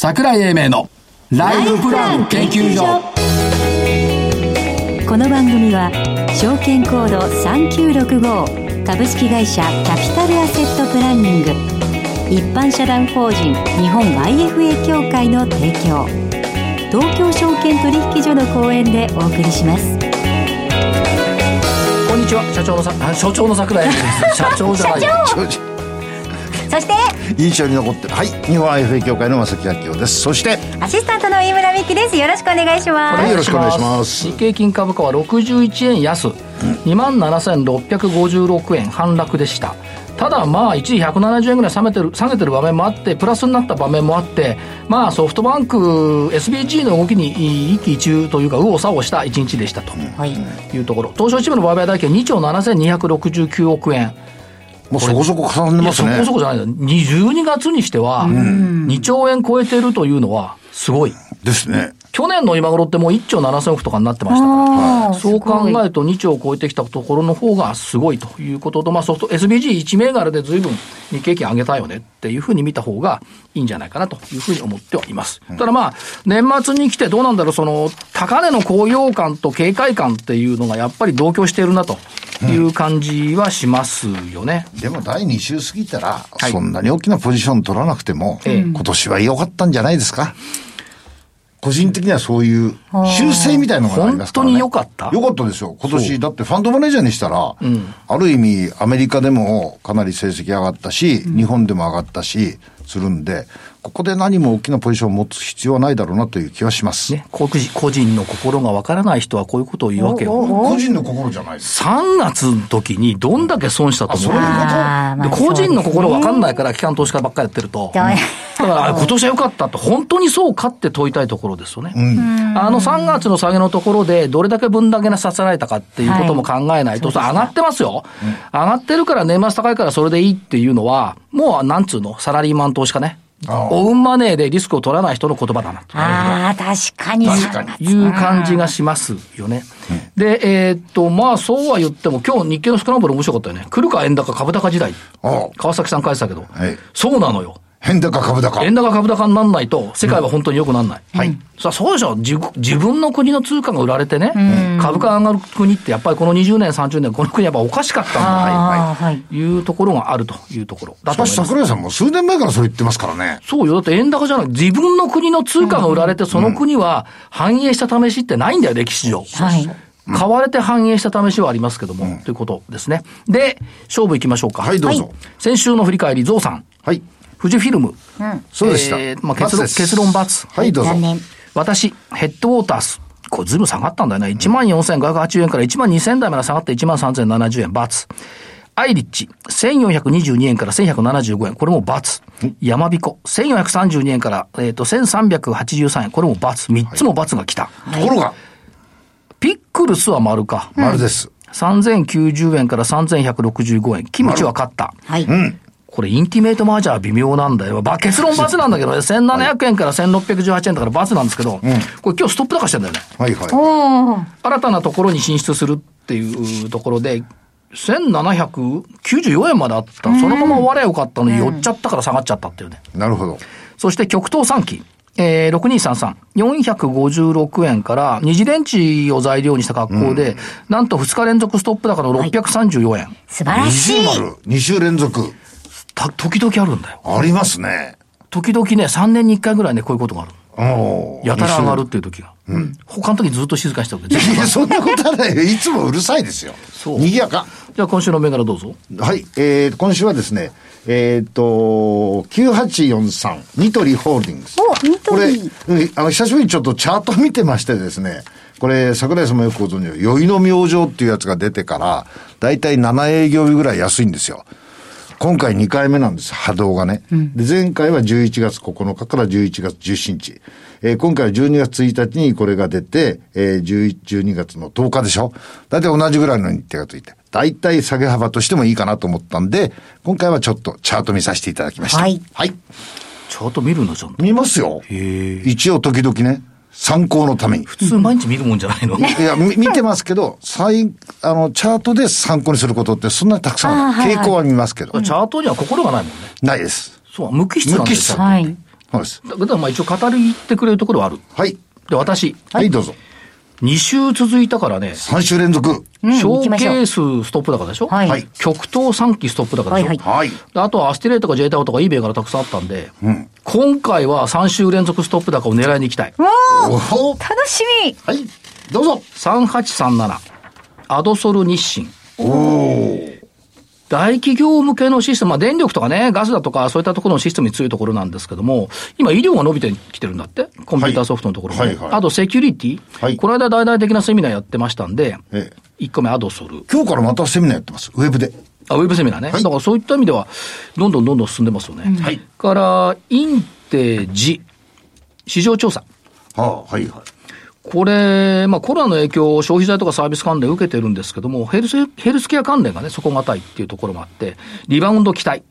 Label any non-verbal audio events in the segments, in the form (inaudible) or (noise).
桜井英明のライフプラン研究所。この番組は証券コード3965株式会社キャピタルアセットプランニング。一般社団法人日本 IFA 協会の提供。東京証券取引所の講演でお送りします。こんにちは。社長のさあ所長の桜井です。社長じゃないそして印象に残ってる。はい。日本 IFA 協会の正木明夫です。そしてアシスタントの飯村美樹です。よろしくお願いします。はいよろしくお願いします。日経金株価は61円安、2万7656円反落でした。ただまあ一時170円ぐらい下げてる下げてる場面もあってプラスになった場面もあってまあソフトバンク SBG の動きに一喜一憂というか右往左往した一日でしたと。はい。いうところ。東証一部の売買代金2兆7269億円もうそこそこ重ねますね。こそこじゃないよ。12月にしては2兆円超えてるというのはすごい。ですね。去年の今頃ってもう1兆7000億とかになってましたから、そう考えると2兆を超えてきたところの方がすごいということと、まあソフト、SBG1 銘柄で随分日経金上げたよねっていうふうに見た方がいいんじゃないかなというふうに思ってはいます。ただまあ、年末に来てどうなんだろう、その、高値の高揚感と警戒感っていうのがやっぱり同居しているなという感じはしますよね。でも第2週過ぎたら、い。そんなに大きなポジション取らなくても、ええ。今年は良かったんじゃないですか？個人的にはそういう修正みたいなのがありますから、ね。本当に良かった。良かったですよ。今年、だってファンドマネージャーにしたら、ある意味アメリカでもかなり成績上がったし、日本でも上がったし、するんで、ここで何も大きなポジションを持つ必要はないだろうなという気はします。ね、個人個人の心がわからない人はこういうことを言うわけよ。個人の心じゃないです。3月の時にどんだけ損したと思う？そういうこと？個人の心わかんいないから機関投資家ばっかりやってると。だからあ今年は良かったって本当にそうかって問いたいところですよね。あの3月の下げのところでどれだけ分だけなさせられたかっていうことも考えないと、はい上がってますよ、上がってるから年末高いからそれでいいっていうのは、もうなんつうの、サラリーマン投資家ね。オウンマネーでリスクを取らない人の言葉だなと。ああ確かに確かにいう感じがしますよね。で、えーっと、まあそうは言っても、今日日経のスクランブル面白かったよね。来るか円高株高時代。川崎さん返したけど。はいそうなのよ。変高株高。円高株高にならないと、世界は本当に良くならない。はい。さあ、そうでしょ自分。自分の国の通貨が売られてね、株価が上がる国って、やっぱりこの20年、30年、この国やっぱおかしかったんだ。あーはいというところがあるというところだとしかし。桜井さんも数年前からそう言ってますからね。そうよ。だって円高じゃない。自分の国の通貨が売られて、その国は反映した試しってないんだよ、歴史上。はい買われて反映した試しはありますけども、ということですね。で、勝負いきましょうか。はい、どうぞ。先週の振り返り、ゾウさん。はい。富士フィルム。そうでした。えーまあ、結論、×結論×。はい、どうぞ私、ヘッドウォータース。これずいぶん下がったんだよね。14,580円から1万2000台まで下がって1万3070円、×。アイリッチ、1422円から1175円、これも×。山彦、1432円から、えっ、と、1383円、これも×。3つも×が来た。ところが、ピックルスは丸か。丸です。3090円から3165円。キムチは勝った。はいこれ、インティメイトマージャーは微妙なんだよ。ば結論×なんだけどね。1700円から1618円だから×なんですけど、これ今日ストップ高してんだよね。はいはい。新たなところに進出するっていうところで、1794円まであった。そのまま終わればよかったのに、寄っちゃったから下がっちゃったっていうね。なるほど。そして極東3期。えー、6233。456円から、二次電池を材料にした格好で、なんと2日連続ストップ高の634円。素晴らしい二重丸、2週連続。た、時々あるんだよ。ありますね。時々ね、3年に1回ぐらいね、こういうことがある。やたら上がるっていう時が。他の時ずっと静かにしておく。いや、そんなことはないよ。いつもうるさいですよ。そう賑やか。じゃあ今週の銘柄どうぞ。はい。えー、今週はですね、えっ、と、9843、ニトリホールディングス。おニトリこれ、うんあの、久しぶりにちょっとチャート見てましてですね、これ、桜井さんもよくご存知の、酔いの明星っていうやつが出てから、だいたい7営業日ぐらい安いんですよ。今回2回目なんです、波動がね。で、前回は11月9日から11月17日。えー今回は12月1日にこれが出て、えー、11 12月の10日でしょだいたい同じぐらいの日程がついて。だいたい下げ幅としてもいいかなと思ったんで、今回はちょっとチャート見させていただきました。はい。はい。チャート見るのちゃんと。見ますよ。一応時々ね、参考のために。普通毎日見るもんじゃないの？(laughs) いや、み見てますけど、最、あの、チャートで参考にすることってそんなにたくさんはない、あーはいはい傾向は見ますけど、チャートには心がないもんね。ないです。そう、無機質なんですよ。無機質はい。そうです。だからまあ一応語りってくれるところはある。はい。で、私、はい、どうぞ。2週続いたからね、3週連続。うん小行きましょうケースストップ高でしょ？はいはい極東3期ストップ高でしょ、はいはい。であとはアスティレーとか J タオとか eBay からたくさんあったんで、今回は3週連続ストップ高を狙いに行きたい。わおおお楽しみはい。どうぞ。3837、アドソル日清。お大企業向けのシステム、まあ電力とかね、ガスだとかそういったところのシステムに強いところなんですけども、今医療が伸びてきてるんだって、コンピューターソフトのところも、はいはいはいあとセキュリティ、はいこの間大々的なセミナーやってましたんで、ええ。1個目アドソル。今日からまたセミナーやってます。ウェブで。あ、ウェブセミナーね。はいだからそういった意味では、どんどんどんどん進んでますよね。はいから、インテジ、市場調査。はあ、はいはい。これ、まあコロナの影響を消費財とかサービス関連受けてるんですけども、ヘルス、ヘルスケア関連がね、底堅いっていうところもあって、リバウンド期待。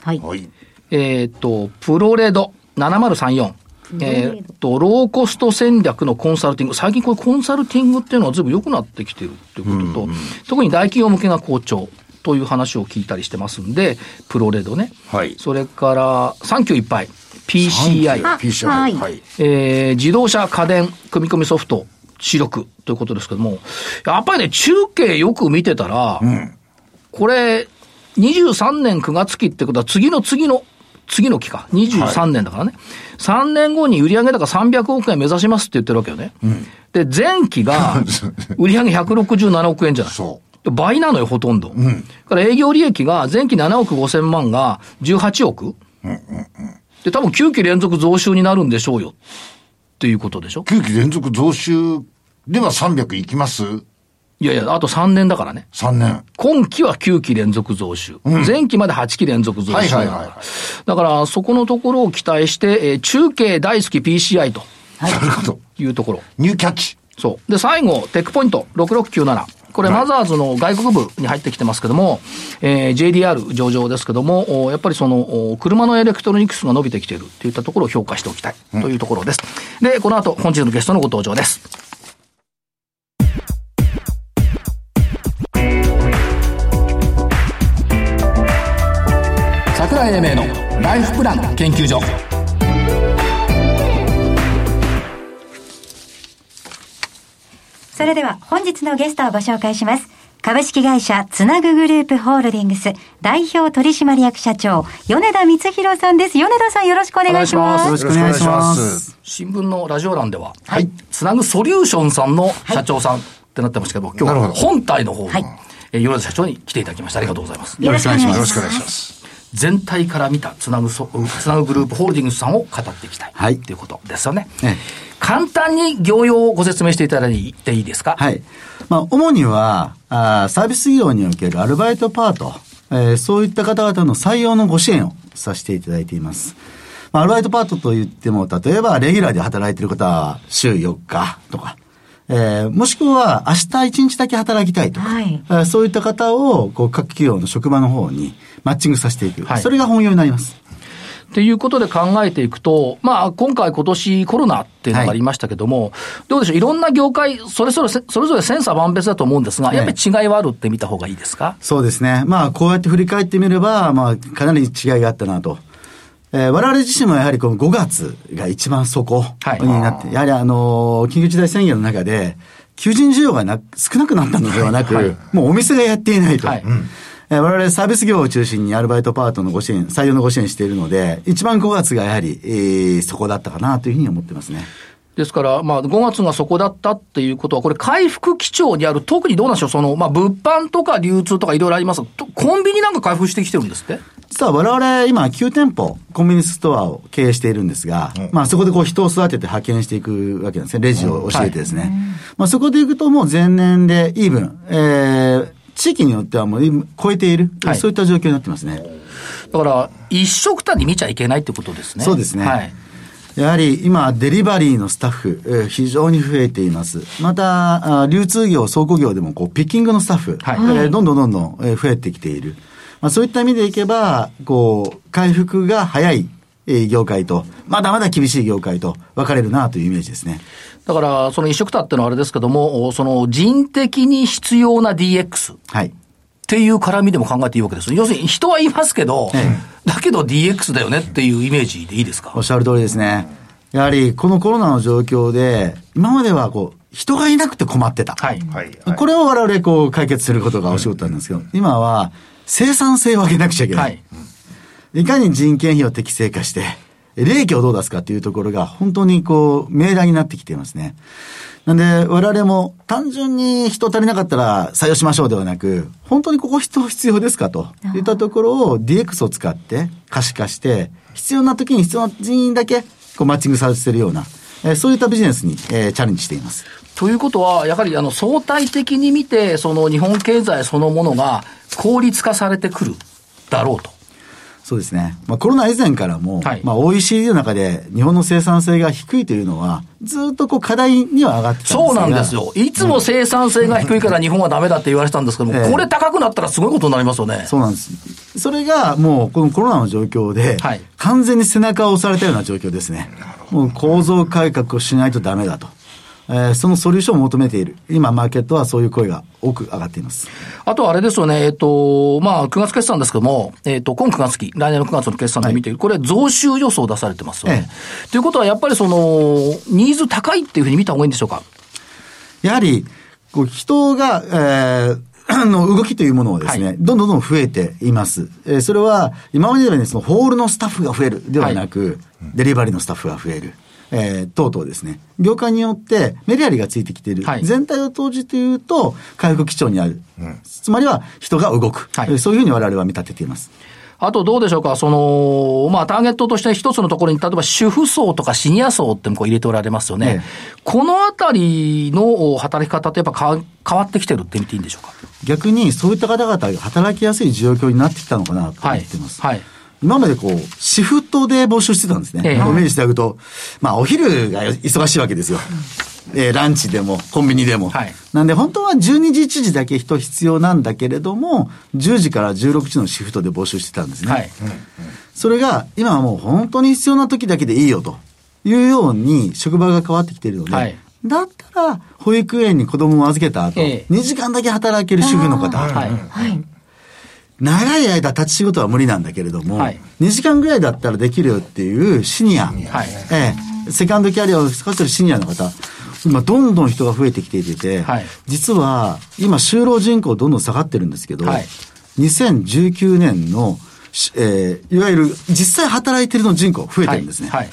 はいはい。えっ、と、プロレド7034。えっと、ローコスト戦略のコンサルティング。最近これコンサルティングっていうのはずいぶん良くなってきてるっていうことと、特に大企業向けが好調という話を聞いたりしてますんで、プロレドね。はいそれから、サンキューいっぱい。PCI。あ PCI。はいはい。えー自動車家電組み込みソフト主力ということですけども、やっぱりね、中継よく見てたら、これ、23年9月期ってことは次の次の、次の期か。23年だからね。3年後に売上高300億円目指しますって言ってるわけよね。で、前期が (laughs) 売上167億円じゃない。そ倍なのよ、ほとんど。から営業利益が前期7億5千万が18億。で、多分9期連続増収になるんでしょうよ。っていうことでしょ9期連続増収では300いきます？いやいや、あと3年だからね。?3 年。今期は9期連続増収。前期まで8期連続増収。はいはいはいはいだから、そこのところを期待して、えー中継大好き PCI となるほど。いうところ。ニューキャッチ。そう。で、最後、テックポイント6697。これ、マザーズの外国部に入ってきてますけども、えー JDR 上場ですけども、おやっぱりその、お車のエレクトロニクスが伸びてきているといったところを評価しておきたいというところです。で、この後、本日のゲストのご登場です。櫻井英明のライフプラン研究所。それでは本日のゲストをご紹介します。株式会社つなぐグループホールディングス代表取締役社長米田光弘さんです。米田さんよろしくお願いします。よろしくお願いします。新聞のラジオ欄では、はいつなぐソリューションさんの社長さんってなってましたけど、今日はなるほど本体の方に、はいえー米田社長に来ていただきました。ありがとうございます。よろしくお願いします全体から見たつなぐそ、つなぐグループホールディングスさんを語っていきたい。はいということですよね。ええ簡単に業用をご説明していただいていいですか？はい。まあ、主には、あーサービス業におけるアルバイトパート、えーそういった方々の採用のご支援をさせていただいています。まあ、アルバイトパートといっても、例えば、レギュラーで働いている方は週4日とか、えーもしくは明日1日だけ働きたいとか、はいえーそういった方をこう各企業の職場の方にマッチングさせていく。はいそれが本業になります。っていうことで考えていくと、まあ、今回今年コロナっていうのがありましたけども、どうでしょう？いろんな業界、それぞれせ、それぞれ千差万別だと思うんですが、ええやっぱり違いはあるって見た方がいいですか？そうですね。まあ、こうやって振り返ってみれば、まあ、かなり違いがあったなと。えー我々自身もやはりこの5月が一番底はい。になって、やはりあのー緊急事態宣言の中で、求人需要がな少なくなったのではなく、はい。もうお店がやっていないと。はい。えー我々サービス業を中心にアルバイトパートのご支援、採用のご支援しているので、一番5月がやはり、えー、そこだったかなというふうに思ってますね。ですから、まあ、5月がそこだったっていうことは、これ、回復基調にある、特にどうなんでしょう、その、まあ、物販とか流通とかいろいろありますコンビニなんか回復してきてるんですって？実は我々今9店舗コンビニストアを経営しているんですが、まあそこでこう人を育てて派遣していくわけなんですね。レジを教えてですね。まあそこでいくともう前年でイーブン、えー、地域によってはもう超えている、はいそういった状況になってますね。だから、一色単に見ちゃいけないってことですね。そうですねはい。やはり今、デリバリーのスタッフ、えー非常に増えています。また、あ流通業、倉庫業でもこうピッキングのスタッフ、はいえーどんどんどんどんえー増えてきている。まあ、そういった意味でいけば、こう、回復が早いえー業界と、まだまだ厳しい業界と分かれるなというイメージですね。だから、その一色単ってのはあれですけども、その人的に必要な DX。はい。っていう絡みでも考えていいわけです。要するに人はいますけど、えだけど DX だよねっていうイメージでいいですか？おっしゃる通りですね。やはり、このコロナの状況で、今まではこう、人がいなくて困ってた。はい。はい。これを我々こう解決することがお仕事なんですけど、今は生産性を上げなくちゃいけな。はいい。いかに人件費を適正化して、利益をどう出すかっていうところが本当にこう、命題になってきていますね。なんで、我々も単純に人足りなかったら採用しましょうではなく、本当にここ人必要ですかといったところを DX を使って可視化して、必要な時に必要な人員だけこうマッチングさせるような、えーそういったビジネスに、えーチャレンジしています。ということは、やはりあの相対的に見て、その日本経済そのものが効率化されてくるだろうと。そうですね。まあコロナ以前からも、はいまあ OECD の中で日本の生産性が低いというのは、ずっとこう課題には上がってたんですがそうなんですよ。いつも生産性が低いから日本はダメだって言われてたんですけども、ええこれ高くなったらすごいことになりますよね。そうなんです。それがもうこのコロナの状況で、はい完全に背中を押されたような状況ですね。もう構造改革をしないとダメだと。えーそのソリューションを求めている。今、マーケットはそういう声が多く上がっています。あとあれですよね、えっ、と、まあ、9月決算ですけども、えっ、と、今9月期、来年の9月の決算で見ている、これ、増収予想出されてますよね。ということは、やっぱりその、ニーズ高いっていうふうに見た方がいいんでしょうか？やはり、こう人が、えーあ (clears throat) の動きというものはですね、はいどんどんどん増えています。えーそれは、今までのようにそのホールのスタッフが増えるではなく、デリバリーのスタッフが増える。えー等々ですね。業界によってメリハリがついてきている。はい全体を投じて言うと、回復基調にある。つまりは人が動く、はいえーそういうふうに我々は見立てています。あとどうでしょうか、その、まあ、ターゲットとして一つのところに、例えば主婦層とかシニア層ってもこう入れておられますよね。ええこのあたりの働き方ってやっぱか変わってきてるって見ていいんでしょうか？逆にそういった方々が働きやすい状況になってきたのかなと思はいっています。。はい。今までこう、シフトで募集してたんですね。ええイメージしてあげると、まあお昼が忙しいわけですよ。えーランチでも、コンビニでも。はいなんで本当は12時1時だけ人必要なんだけれども、10時から16時のシフトで募集してたんですね。はい。それが今はもう本当に必要な時だけでいいよというように職場が変わってきているので、はいだったら保育園に子供を預けた後、ええ2時間だけ働ける主婦の方、はい。長い間立ち仕事は無理なんだけれども、はい。2時間ぐらいだったらできるよっていうシニア、はい。ええ、セカンドキャリアを使ってるシニアの方、今どんどん人が増えてきていて、はい。実は今就労人口どんどん下がってるんですけど、はい。2019年の、しえーいわゆる実際働いてるの人口増えてるんですね。はい。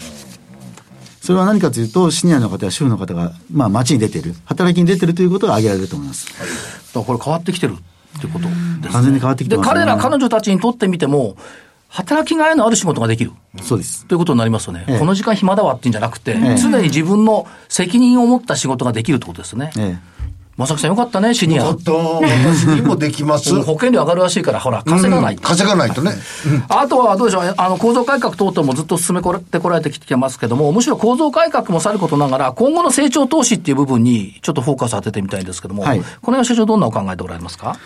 それは何かというと、シニアの方や主婦の方が、まあ街に出てる、働きに出てるということが挙げられると思います。だからこれ変わってきてるってことですね。完全に変わってきてますねで、彼ら、彼女たちにとってみても、働きがいのある仕事ができる。そうです。ということになりますよね。ええこの時間暇だわっていうんじゃなくて、ええ常に自分の責任を持った仕事ができるってことですね。えまさきさんよかったね、シニア。ちょっと、(laughs) 私にもできます。保険料上がるらしいから、ほら、稼がない。うん稼がないとね。あとはどうでしょう、あの構造改革等々もずっと進めてこられてきてますけども、むしろ構造改革もさることながら、今後の成長投資っていう部分にちょっとフォーカス当ててみたいんですけども、はいこの辺は社長どんなお考えでおられますか？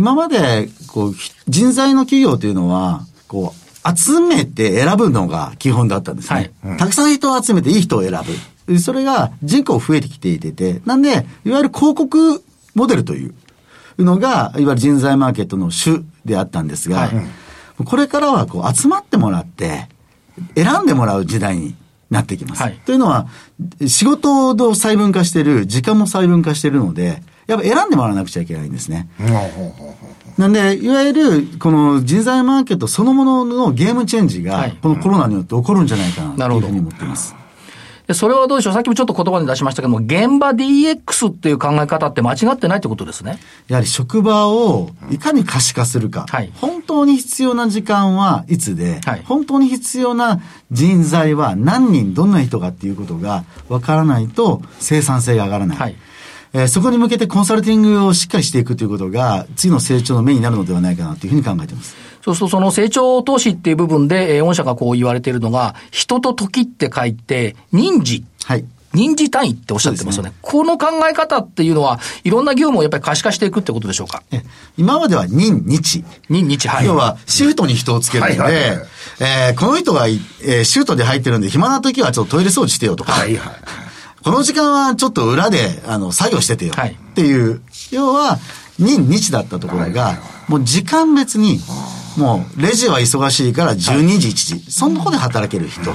今まで、こう、ひ人材の企業というのは、こう、集めて選ぶのが基本だったんですね。たくさん人を集めていい人を選ぶ。それが人口増えてきていてて、なんで、いわゆる広告モデルというのが、いわゆる人材マーケットの主であったんですが、はいこれからはこう集まってもらって、選んでもらう時代になってきます。はいというのは、仕事を細分化してる、時間も細分化してるので、やっぱ選んでもらわなくちゃいけないんですね。なんで、いわゆる、この人材マーケットそのもののゲームチェンジがはい、このコロナによって起こるんじゃないかな、なるほどというふうに思っています。でそれはどうでしょう？さっきもちょっと言葉に出しましたけども、現場 DX っていう考え方って間違ってないってことですね。やはり職場をいかに可視化するか。はい本当に必要な時間はいつで、はい本当に必要な人材は何人、どんな人かっていうことがわからないと生産性が上がらない。はいえーそこに向けてコンサルティングをしっかりしていくということが、次の成長の目になるのではないかなというふうに考えています。そうすると、その成長投資っていう部分で、えー御社がこう言われているのが、人と時って書いて、人事。はい。人事単位っておっしゃってますよね。この考え方っていうのは、いろんな業務をやっぱり可視化していくってことでしょうか？え今までは任日。人日、はい。要は、シフトに人をつけるので、はいはいはいえーこの人がい、えーシュートで入ってるんで、暇な時はちょっとトイレ掃除してよとか、はいはい。この時間はちょっと裏で、あの、作業しててよ。はいっていう、要は、任日だったところが、もう時間別に、もうレジは忙しいから12時、1時、そんなことで働ける人。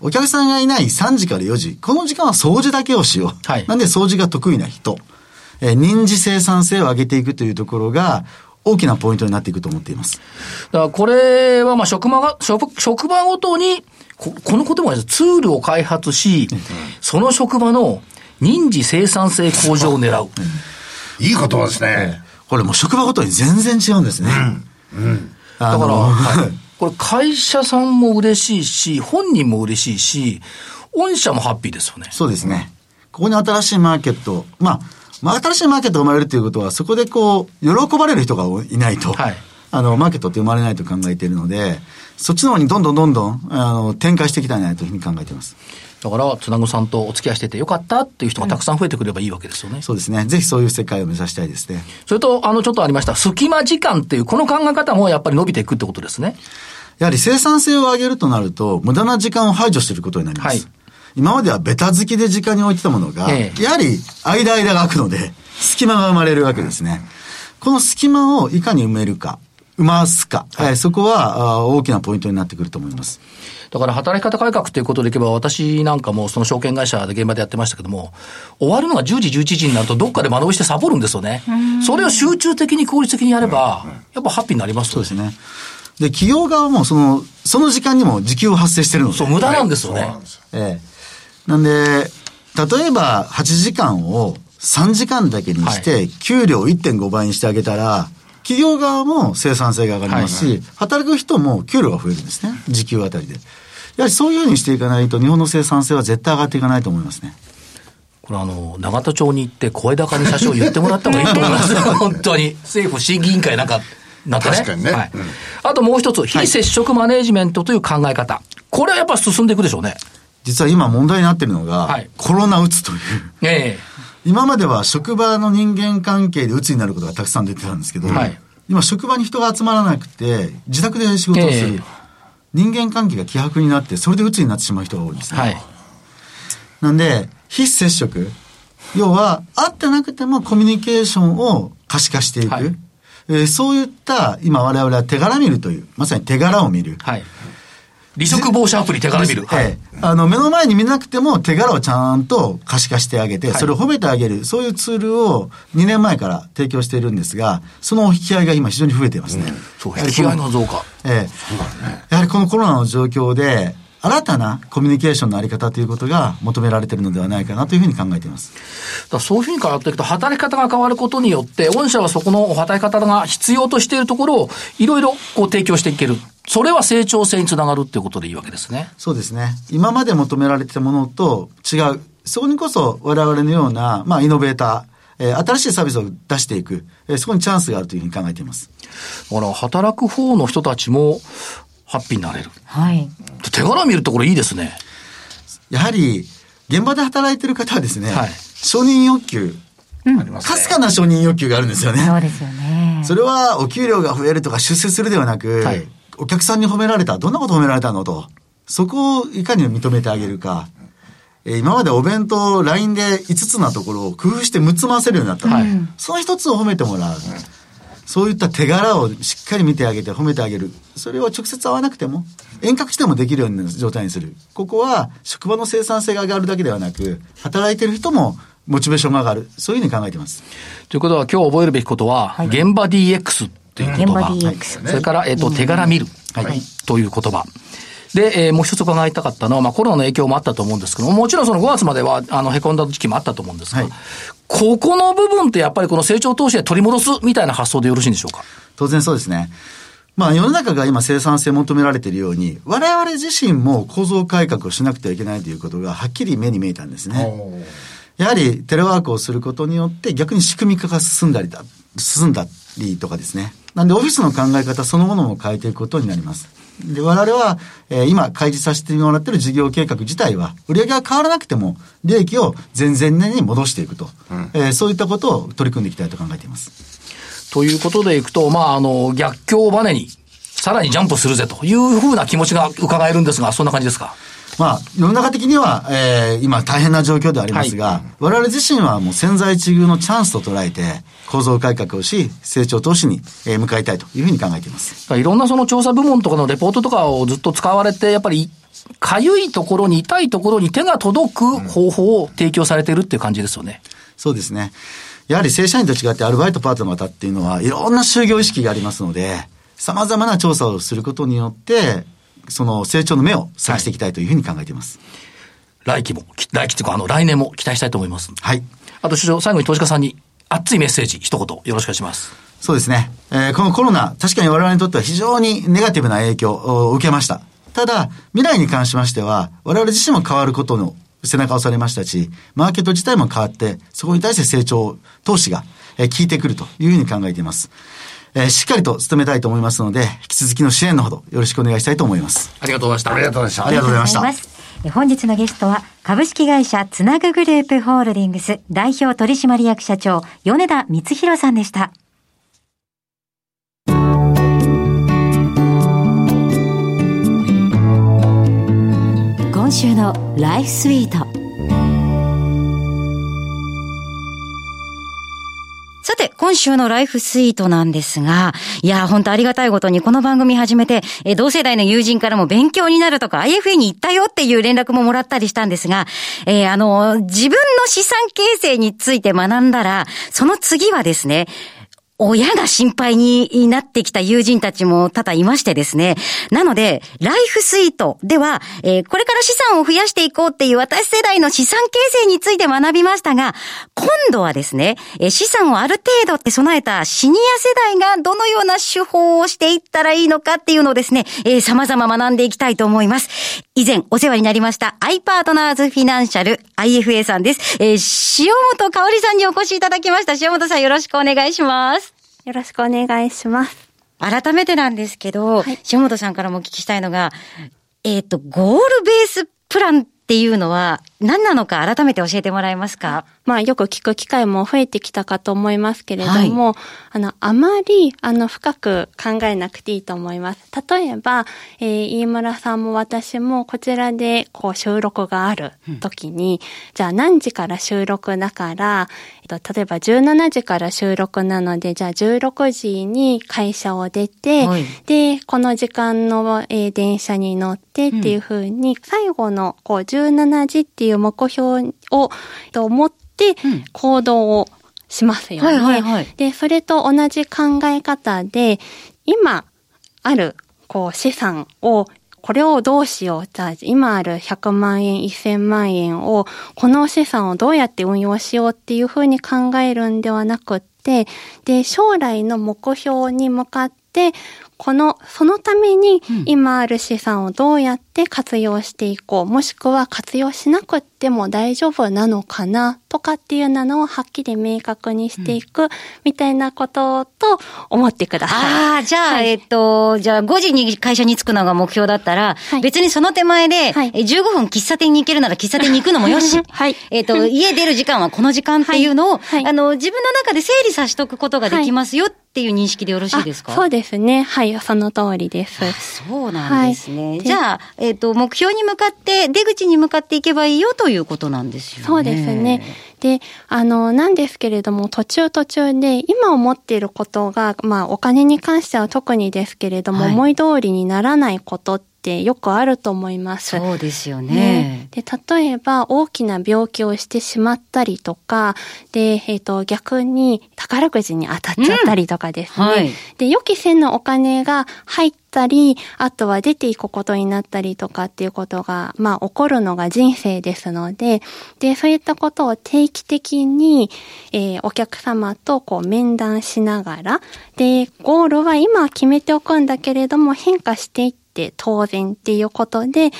お客さんがいない3時から4時、この時間は掃除だけをしよう。はいなんで掃除が得意な人。えー認知生産性を上げていくというところが、大きなポイントになっていくと思っています。だからこれはまあ職場が、職職場ごとに、ここのこともですツールを開発し、その職場の認知生産性向上を狙う。いい言葉ですね。これもう職場ごとに全然違うんですね。だだから、はいこれ会社さんも嬉しいし、本人も嬉しいし、御社もハッピーですよね。そうですね。ここに新しいマーケット、まあ、まあ、新しいマーケットが生まれるということは、そこでこう、喜ばれる人がいないと、はいあの、マーケットって生まれないと考えているので、そっちの方にどんどんどんどん、あの、展開していきたいなというふうに考えています。だから、つなぐさんとお付き合いしててよかったっていう人がたくさん増えてくればいいわけですよね。そうですね。ぜひそういう世界を目指したいですね。それと、あの、ちょっとありました、隙間時間っていう、この考え方もやっぱり伸びていくってことですね。やはり生産性を上げるとなると、無駄な時間を排除していることになります。はい今まではベタ好きで時間に置いてたものが、ええやはり間間が空くので、隙間が生まれるわけですね。この隙間をいかに埋めるか、埋ますか、えーそこは大きなポイントになってくると思います。だから働き方改革ということでいけば、私なんかもその証券会社で現場でやってましたけども、終わるのが10時、11時になると、どっかで間延びしてサボるんですよね。それを集中的に効率的にやれば、やっぱハッピーになりますよね。そうですね。で、企業側もその、その時間にも時給を発生してるので。そう、無駄なんですよね。そうなんですよええ。なんで、例えば8時間を3時間だけにして、給料1.5倍にしてあげたら、企業側も生産性が上がりますし、働く人も給料が増えるんですね。時給あたりで。やはりそういうふうにしていかないと、日本の生産性は絶対上がっていかないと思いますね。これあの、長田町に行って声高に社長言ってもらった方がいいと思いますよ。(laughs) 本当に。政府審議委員会なんか、なってね。確かにねはいうんあともう一つ、非接触マネジメントという考え方。これはやっぱ進んでいくでしょうね。実は今問題になっているのが、はいコロナうつという。え今までは職場の人間関係で鬱になることがたくさん出てたんですけど、はい今職場に人が集まらなくて、自宅で仕事をする。ええ人間関係が希薄になって、それで鬱になってしまう人が多いんですね。えはい。なんで、非接触。要は、会ってなくてもコミュニケーションを可視化していく。はいえーそういった、今我々は手柄見るという、まさに手柄を見る。はい。離職防止アプリ手柄見る。はい。ええあの、目の前に見なくても手柄をちゃんと可視化してあげて、はいそれを褒めてあげる、そういうツールを2年前から提供しているんですが、その引き合いが今非常に増えていますね。そう、やはりこの引き合いの増加。ええやはりこのコロナの状況で、新たなコミュニケーションのあり方ということが求められているのではないかなというふうに考えています。だそういうふうに変わっていくと、働き方が変わることによって、御社はそこの働き方が必要としているところを、いろいろこう提供していける。それは成長性につながるっていうことでいいわけですね。そうですね。今まで求められていたものと違う。そこにこそ我々のような、まあ、イノベーター、えー新しいサービスを出していく、えーそこにチャンスがあるというふうに考えています。だから、働く方の人たちも、ハッピーになれる。はい。手柄見るところいいですね。やはり、現場で働いている方はですね、はい承認欲求、ありますねかすかな承認欲求があるんですよね。そうですよね。それはお給料が増えるとか出世するではなく、はいお客さんに褒められた、どんなこと褒められたのと、そこをいかに認めてあげるか。えー今までお弁当 LINE で5つなところを工夫して6つ回せるようになった。はいその1つを褒めてもらう。そういった手柄をしっかり見てあげて褒めてあげる。それを直接会わなくても、遠隔してもできるような状態にする。ここは職場の生産性が上がるだけではなく、働いてる人もモチベーションが上がる。そういうふうに考えています。ということは、今日覚えるべきことは、現場 DX っていう言葉。現場 DX それから、えっ、と、手柄見る。はいという言葉。で、えーもう一つ伺いたかったのは、まあコロナの影響もあったと思うんですけども、もちろんその5月までは、あの、凹んだ時期もあったと思うんですが、はいここの部分ってやっぱりこの成長投資で取り戻すみたいな発想でよろしいんでしょうか？当然そうですね。まあ世の中が今生産性求められているように、我々自身も構造改革をしなくてはいけないということがはっきり目に見えたんですね。やはりテレワークをすることによって逆に仕組み化が進んだりだ、進んだりとかですね。なんでオフィスの考え方そのものも変えていくことになります。で、我々は、えー今開示させてもらっている事業計画自体は、売上が変わらなくても、利益を前々年に戻していくと、えーそういったことを取り組んでいきたいと考えています。ということでいくと、まあ、あの、逆境をバネに、さらにジャンプするぜというふうな気持ちが伺えるんですが、そんな感じですか？まあ、世の中的には、えー、今大変な状況でありますが、はい、我々自身はもう潜在一遇のチャンスと捉えて、構造改革をし、成長投資に、えー、向かいたいというふうに考えています。いろんなその調査部門とかのレポートとかをずっと使われて、やっぱり、かゆいところに、痛いところに手が届く方法を提供されてるっていう感じですよね。そうですね。やはり正社員と違ってアルバイトパートの方っていうのは、いろんな就業意識がありますので、様々な調査をすることによって、その成長の目を探していきたいというふうに考えています。はい、来期も、来期というか、あの、来年も期待したいと思います。はい。あと、最後に投資家さんに熱いメッセージ、一言よろしくお願いします。そうですね。えー、このコロナ、確かに我々にとっては非常にネガティブな影響を受けました。ただ、未来に関しましては、我々自身も変わることの背中を押されましたし、マーケット自体も変わって、そこに対して成長投資が、えー、効いてくるというふうに考えています。えー、しっかりと努めたいと思いますので、引き続きの支援のほどよろしくお願いしたいと思います。ありがとうございました。ありがとうございました。ありがとうございました。本日のゲストは、株式会社つなぐグループホールディングス代表取締役社長、米田光弘さんでした。今週のライフスイート。今週のライフスイートなんですが、いや、本当ありがたいことにこの番組始めて、え同世代の友人からも勉強になるとか、IFA に行ったよっていう連絡ももらったりしたんですが、えー、あの、自分の資産形成について学んだら、その次はですね、親が心配になってきた友人たちも多々いましてですね。なので、ライフスイートでは、えー、これから資産を増やしていこうっていう私世代の資産形成について学びましたが、今度はですね、えー、資産をある程度って備えたシニア世代がどのような手法をしていったらいいのかっていうのをですね、えー、様々学んでいきたいと思います。以前お世話になりました、アイパートナーズフィナンシャル IFA さんです。えー、塩本香里さんにお越しいただきました。塩本さんよろしくお願いします。よろしくお願いします。改めてなんですけど、はい、塩本さんからもお聞きしたいのが、えっ、ー、と、ゴールベースプランっていうのは何なのか改めて教えてもらえますか？まあよく聞く機会も増えてきたかと思いますけれども、はい、あの、あまり、あの、深く考えなくていいと思います。例えば、えー、飯村さんも私もこちらで、こう、収録がある時に、うん、じゃあ何時から収録だから、えっと、例えば17時から収録なので、じゃあ16時に会社を出て、はい、で、この時間の、えー、電車に乗ってっていうふうに、最後の、こう、17時っていう目標を、と思って、行動をしますよね。はいはいはい、で、それと同じ考え方で、今ある、こう、資産をこれをどうしよう。じゃあ、今ある100万円、1000万円を、この資産をどうやって運用しようっていうふうに考えるんではなくって、で、将来の目標に向かって、この、そのために今ある資産をどうやって活用していこう、もしくは活用しなくても大丈夫なのかなとかっていうのをはっきり明確にしていくみたいなことと思ってください。ああ、じゃあ、はい、えっと、じゃあ5時に会社に着くのが目標だったら、はい、別にその手前で、はい、15分喫茶店に行けるなら喫茶店に行くのもよし、(laughs) はい、えっと、家出る時間はこの時間っていうのを、あの、自分の中で整理させておくことができますよっていう認識でよろしいですか？そうですね。はい、その通りです。そうなんですね。はい、じゃあ、えっ、ー、と、目標に向かって、出口に向かっていけばいいよということなんですよね。そうですね。で、あの、なんですけれども、途中途中で、今思っていることが、まあ、お金に関しては特にですけれども、はい、思い通りにならないことってってよくあると思います。そうですよね。ねで、例えば大きな病気をしてしまったりとか、で、えっ、ー、と、逆に宝くじに当たっちゃったりとかですね。うんはい、で、予期せぬお金が入ったり、あとは出ていくことになったりとかっていうことが、まあ起こるのが人生ですので、で、そういったことを定期的に、えー、お客様とこう面談しながら、で、ゴールは今決めておくんだけれども変化していってって当然っていうことで、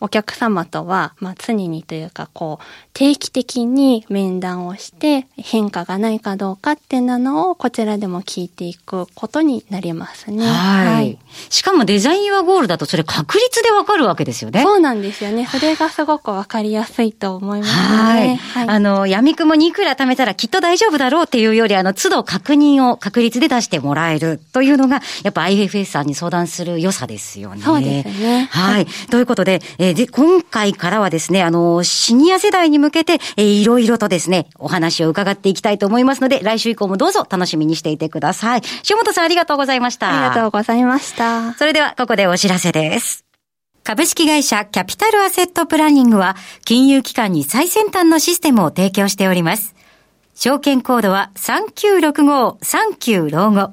お客様とは、まあ、常にというか、こう、定期的に面談をして、変化がないかどうかっていうのを、こちらでも聞いていくことになりますね。はい。はい、しかもデザインはゴールだと、それ確率でわかるわけですよね。そうなんですよね。それがすごくわかりやすいと思いますね。はい。はい、あの、闇雲にいくら貯めたらきっと大丈夫だろうっていうより、あの、都度確認を確率で出してもらえるというのが、やっぱ IFS さんに相談する良さですよね。そうですね。はい。ということで、ええー、で、今回からはですね、あの、シニア世代に向けて、えー、いろいろとですね、お話を伺っていきたいと思いますので、来週以降もどうぞ楽しみにしていてください。塩本さんありがとうございました。ありがとうございました。それでは、ここでお知らせです。株式会社キャピタルアセットプランニングは、金融機関に最先端のシステムを提供しております。証券コードは3965-39老後。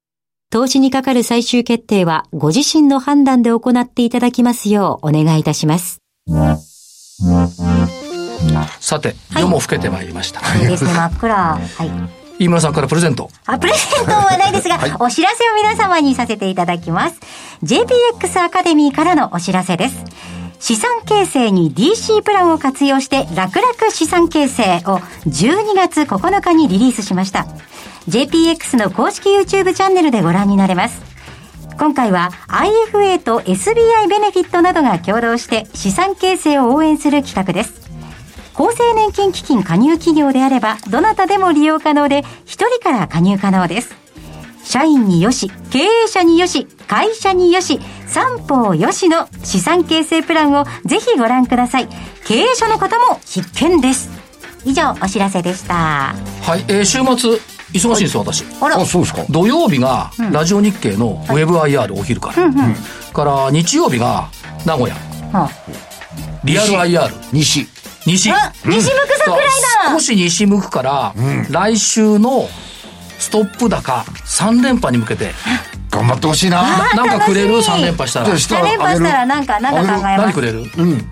投資にかかる最終決定はご自身の判断で行っていただきますようお願いいたします。さて、夜も更けてまいりました。いいですね、真っ暗。はい。飯村さんからプレゼント。あ、プレゼントはないですが、お知らせを皆様にさせていただきます。JPX アカデミーからのお知らせです。資産形成に DC プランを活用して楽々資産形成を12月9日にリリースしました。JPX の公式 YouTube チャンネルでご覧になれます。今回は IFA と SBI ベネフィットなどが共同して資産形成を応援する企画です。厚生年金基金加入企業であれば、どなたでも利用可能で、一人から加入可能です。社員によし、経営者によし、会社によし、三方よしの資産形成プランをぜひご覧ください。経営者の方も必見です。以上、お知らせでした。はい、えー週末、忙しいんですよ、私。あらあ、、そうですか。土曜日が、ラジオ日経のウェブ IR お昼から。から、日曜日が、名古屋。はリアル IR。西。西。あ、西向く桜井だ少し西向くから、来週のストップ高3連覇に向けて、頑張ってほしいな。ななんかくれる ?3 連覇したらじゃあ。した3連覇したらあなんか、なんか考えます。何くれる？うん。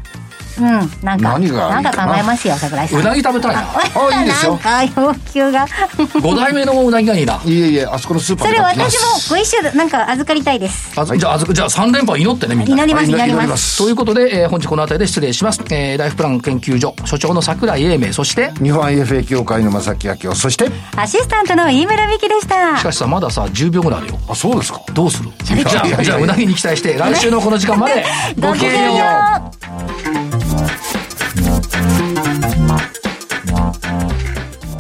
うん、なんか、何な？なんか考えますよ、桜井さん。うなぎ食べたいな。あいいですよなんか要求が。5代目のうなぎがいいな。いえいえ、あそこのスーパーそれ私もご一緒でなんか預かりたいです。あじゃあ、じゃあ3連覇祈ってね、みんな。祈ります、はい祈りま。すすということで、えー本日この辺りで失礼します。えーライフプラン研究所所長の桜井英明、そして、日本 IFA 協会の正木明夫、そして、アシスタントの飯村美希でした。しかしさ、まださ、10秒ぐらいあるよ。あ、そうですか？どうする？じゃあ、じゃあ、うなぎに期待して、来週のこの時間まで、ごきげんよう。